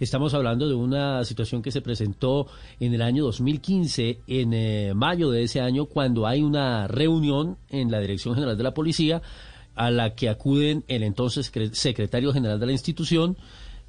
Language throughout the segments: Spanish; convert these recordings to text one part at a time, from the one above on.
Estamos hablando de una situación que se presentó en el año 2015, en eh, mayo de ese año, cuando hay una reunión en la Dirección General de la Policía a la que acuden el entonces secretario general de la institución,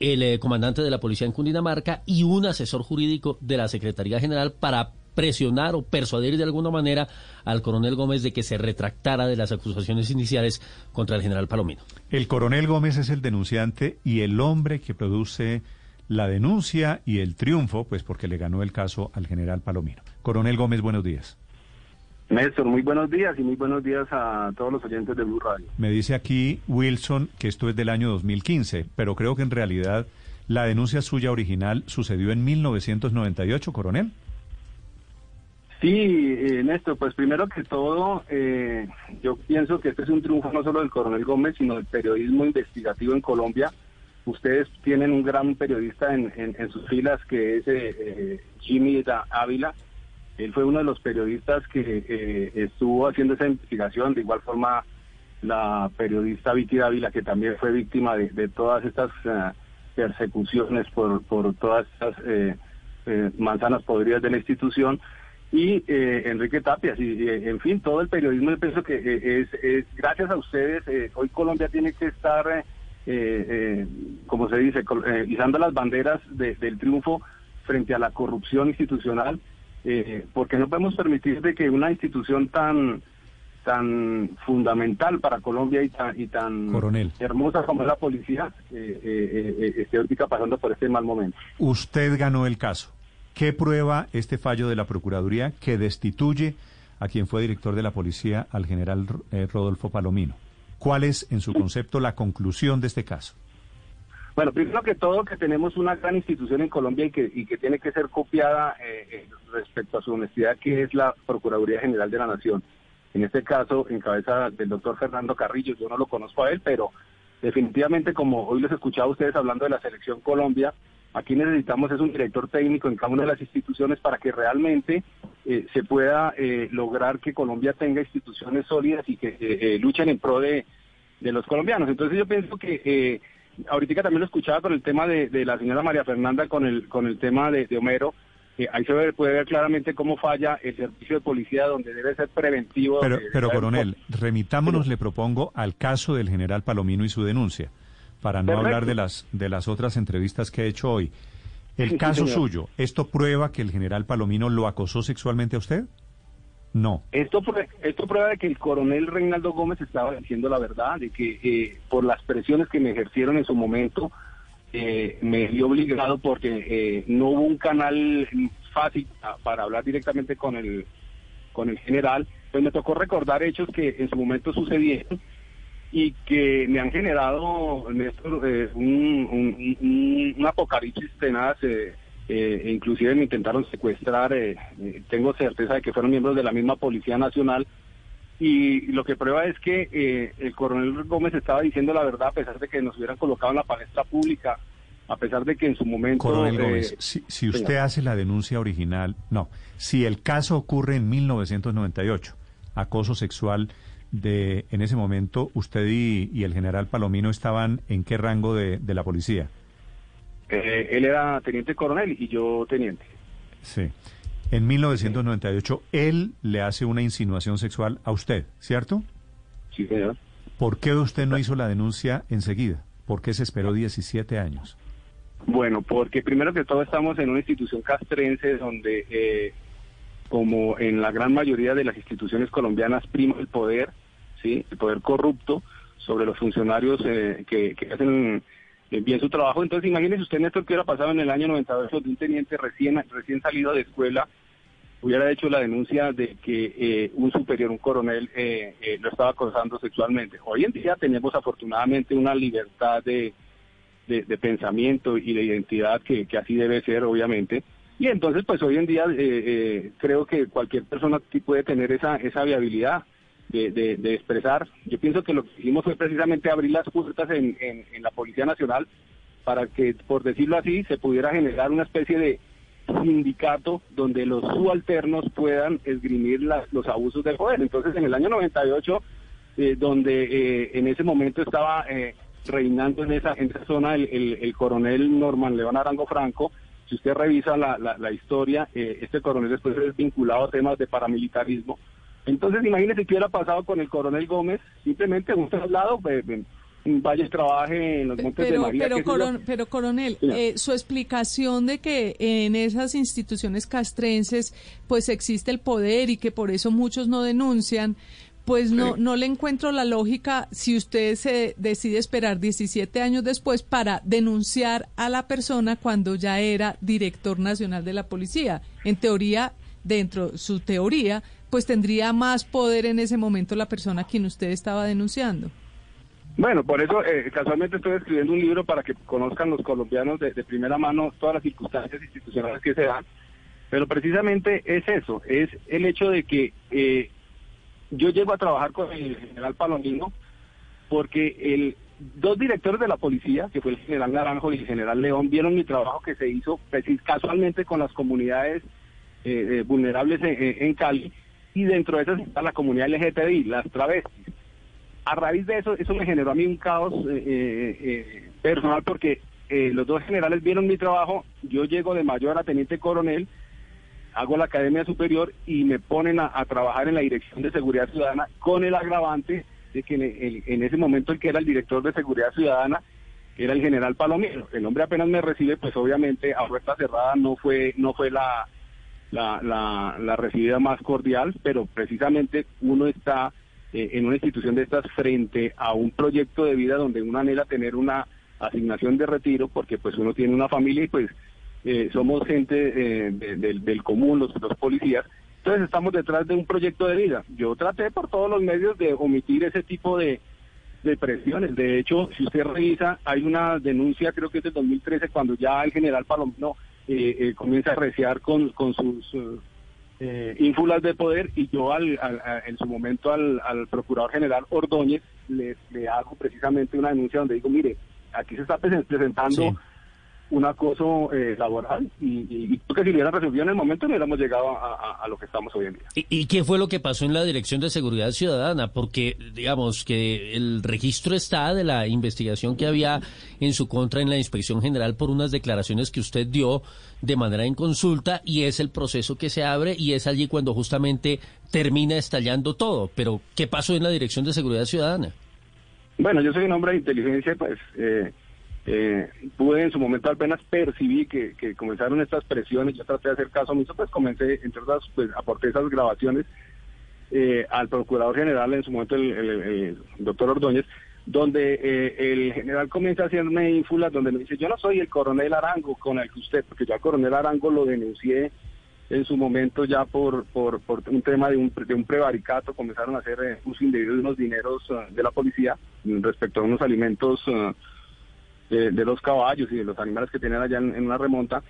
el eh, comandante de la policía en Cundinamarca y un asesor jurídico de la Secretaría General para presionar o persuadir de alguna manera al coronel Gómez de que se retractara de las acusaciones iniciales contra el general Palomino. El coronel Gómez es el denunciante y el hombre que produce la denuncia y el triunfo, pues porque le ganó el caso al general Palomino. Coronel Gómez, buenos días. Néstor, muy buenos días y muy buenos días a todos los oyentes de Blue Radio. Me dice aquí Wilson que esto es del año 2015, pero creo que en realidad la denuncia suya original sucedió en 1998, coronel. Sí, eh, Néstor, pues primero que todo, eh, yo pienso que este es un triunfo no solo del coronel Gómez, sino del periodismo investigativo en Colombia. Ustedes tienen un gran periodista en, sus filas que es eh, eh, Jimmy Ávila. Él fue uno de los periodistas que estuvo haciendo esa investigación. De igual forma, la periodista Vicky Ávila, que también fue víctima de, todas estas persecuciones por, por todas estas manzanas podridas de la institución y eh, Enrique Tapias y, en fin todo el periodismo yo pienso que eh, es, gracias a ustedes eh, hoy Colombia tiene que estar como se dice izando las banderas del triunfo frente a la corrupción institucional porque no podemos permitir de que una institución tan tan fundamental para Colombia y tan, y tan hermosa como es la policía esté ahorita pasando por este mal momento. Usted ganó el caso. ¿Qué prueba este fallo de la Procuraduría que destituye a quien fue director de la policía, al general eh, Rodolfo Palomino? ¿Cuál es, en su concepto, la conclusión de este caso? Bueno, primero que todo, que tenemos una gran institución en Colombia y que, y que tiene que ser copiada eh, eh, respecto a su honestidad, que es la Procuraduría General de la Nación. En este caso, en cabeza del doctor Fernando Carrillo, yo no lo conozco a él, pero definitivamente, como hoy les escuchaba a ustedes hablando de la selección Colombia, Aquí necesitamos es un director técnico en cada una de las instituciones para que realmente eh, se pueda eh, lograr que Colombia tenga instituciones sólidas y que eh, luchen en pro de, los colombianos. Entonces yo pienso que ahorita también lo escuchaba con el tema de, la señora María Fernanda, con el, con el tema de, Homero. ahí se puede ver claramente cómo falla el servicio de policía donde debe ser preventivo. Pero, pero coronel, remitámonos, le propongo, al caso del general Palomino y su denuncia para no hablar de las, de las otras entrevistas que he hecho hoy. El caso suyo, ¿esto prueba que el general Palomino lo acosó sexualmente a usted? No. Esto, esto prueba de que el coronel Reinaldo Gómez estaba diciendo la verdad, de que eh, por las presiones que me ejercieron en su momento, eh, me vi obligado porque eh, no hubo un canal fácil para hablar directamente con el, con el general, pues me tocó recordar hechos que en su momento sucedieron y que me han generado, Néstor, eh, un, un, apocalipsis tenaz. Eh, eh, inclusive me intentaron secuestrar, eh, tengo certeza de que fueron miembros de la misma Policía Nacional, y lo que prueba es que el coronel Gómez estaba diciendo la verdad a pesar de que nos hubieran colocado en la palestra pública, a pesar de que en su momento... Coronel Gómez, si, si usted hace la denuncia original, no, si el caso ocurre en 1998, acoso sexual de, en ese momento, usted y, el general Palomino estaban en qué rango de, la policía? Eh, él era teniente coronel y yo teniente. Sí. En 1998, él le hace una insinuación sexual a usted, ¿cierto? Sí, señor. ¿Por qué usted no hizo la denuncia enseguida? ¿Por qué se esperó 17 años? Bueno, porque primero que todo estamos en una institución castrense donde, eh, como en la gran mayoría de las instituciones colombianas, prima el poder ¿sí? el poder corrupto sobre los funcionarios eh, que, hacen eh, bien su trabajo. Entonces, imagínese usted, Néstor, que hubiera pasado en el año 98 de un teniente recién, recién salido de escuela, hubiera hecho la denuncia de que eh, un superior, un coronel, lo estaba acosando sexualmente. Hoy en día tenemos afortunadamente una libertad de, de, pensamiento y de identidad que, así debe ser, obviamente. Y entonces, pues hoy en día eh, eh, creo que cualquier persona puede tener esa, esa viabilidad de, de, expresar. Yo pienso que lo que hicimos fue precisamente abrir las puertas en, la Policía Nacional para que, por decirlo así, se pudiera generar una especie de sindicato donde los subalternos puedan esgrimir los abusos del poder. Entonces, en el año 98, eh, donde eh, en ese momento estaba eh, reinando en esa, en esa zona el, el, coronel Norman León Arango Franco, si usted revisa la, la, historia, este coronel después es vinculado a temas de paramilitarismo. Entonces, imagínese qué hubiera pasado con el coronel Gómez, simplemente un traslado, pues, Valles trabaje en los Montes pero, de María. Pero, pero coronel, eh, su explicación de que en esas instituciones castrenses pues existe el poder y que por eso muchos no denuncian, pues no, no le encuentro la lógica si usted se decide esperar 17 años después para denunciar a la persona cuando ya era director nacional de la policía. En teoría, dentro de su teoría, pues tendría más poder en ese momento la persona a quien usted estaba denunciando. Bueno, por eso eh, casualmente estoy escribiendo un libro para que conozcan los colombianos de, primera mano todas las circunstancias institucionales que se dan. Pero precisamente es eso, es el hecho de que eh, yo llego a trabajar con el general Palomino porque el dos directores de la policía, que fue el general Naranjo y el general León, vieron mi trabajo que se hizo casualmente con las comunidades eh, vulnerables en, Cali y dentro de esas está la comunidad LGTBI, las travestis a raíz de eso, eso me generó a mí un caos eh, eh, eh, personal porque los dos generales vieron mi trabajo, yo llego de mayor a teniente coronel, hago la academia superior y me ponen a, trabajar en la dirección de seguridad ciudadana con el agravante de que en, ese momento el que era el director de seguridad ciudadana era el general Palomino. El hombre apenas me recibe, pues obviamente a puerta cerrada no fue, no fue la, la, la, la recibida más cordial, pero precisamente uno está eh, en una institución de estas frente a un proyecto de vida donde uno anhela tener una asignación de retiro porque pues uno tiene una familia y pues eh, somos gente eh, del común, los, los policías. Entonces estamos detrás de un proyecto de vida. Yo traté por todos los medios de omitir ese tipo de, de presiones. De hecho, si usted revisa, hay una denuncia, creo que es de 2013, cuando ya el general Palomino comienza a reciar con, con sus eh, ínfulas de poder y yo al, en su momento al, procurador general Ordóñez le, hago precisamente una denuncia donde digo, mire, aquí se está presentando un acoso eh, laboral y, y, creo que si hubiera resolvido en el momento no hubiéramos llegado a, lo que estamos hoy en día. ¿Y, qué fue lo que pasó en la Dirección de Seguridad Ciudadana? Porque digamos que el registro está de la investigación que había en su contra en la Inspección General por unas declaraciones que usted dio de manera en consulta y es el proceso que se abre y es allí cuando justamente termina estallando todo. Pero ¿qué pasó en la Dirección de Seguridad Ciudadana? Bueno, yo soy un hombre de inteligencia, pues... Eh, eh, pude en su momento apenas percibí que, comenzaron estas presiones, yo traté de hacer caso omiso, pues comencé, entre otras, pues aporté esas grabaciones eh, al Procurador General, en su momento el, doctor Ordóñez, donde eh, el general comienza a hacerme ínfulas, donde me dice, yo no soy el coronel Arango con el que usted, porque yo al coronel Arango lo denuncié en su momento ya por, por, un tema de un, de un prevaricato, comenzaron a hacer eh, uso indebido de unos dineros de la policía respecto a unos alimentos de, los caballos y de los animales que tienen allá en, una remonta.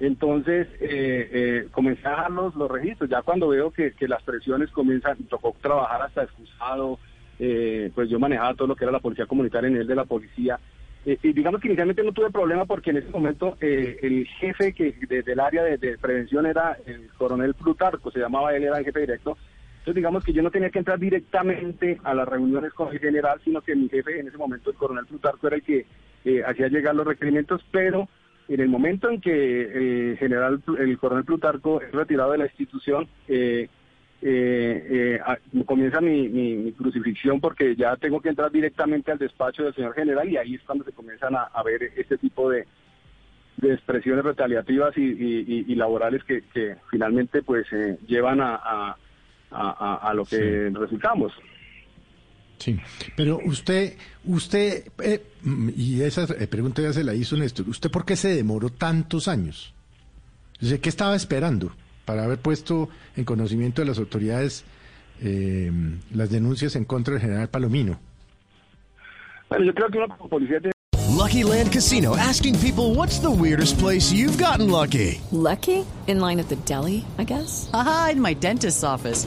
Entonces eh, eh, comencé a dejar los, registros. Ya cuando veo que, las presiones comienzan, tocó trabajar hasta excusado, eh, pues yo manejaba todo lo que era la policía comunitaria en el de la policía. Eh, y digamos que inicialmente no tuve problema porque en ese momento el jefe que del área de, prevención era el coronel Plutarco, se llamaba él, era el jefe directo. Entonces digamos que yo no tenía que entrar directamente a las reuniones con el general, sino que mi jefe en ese momento, el coronel Plutarco, era el que eh, hacía llegar los requerimientos, pero en el momento en que el general, el coronel Plutarco es retirado de la institución, eh, eh, comienza mi, crucifixión porque ya tengo que entrar directamente al despacho del señor general y ahí es cuando se comienzan a, ver este tipo de, expresiones retaliativas y, laborales que, finalmente pues llevan a, a, lo que resultamos. Sí, pero usted, usted, eh, y esa eh, pregunta ya se la hizo Néstor, ¿usted por qué se demoró tantos años? ¿Qué estaba esperando para haber puesto en conocimiento de las autoridades eh, las denuncias en contra del general Palomino? Bueno, yo creo que una policía Lucky Land Casino asking people what's the weirdest place you've gotten lucky? Lucky? In line at the deli, I guess? Aha, in my dentist's office.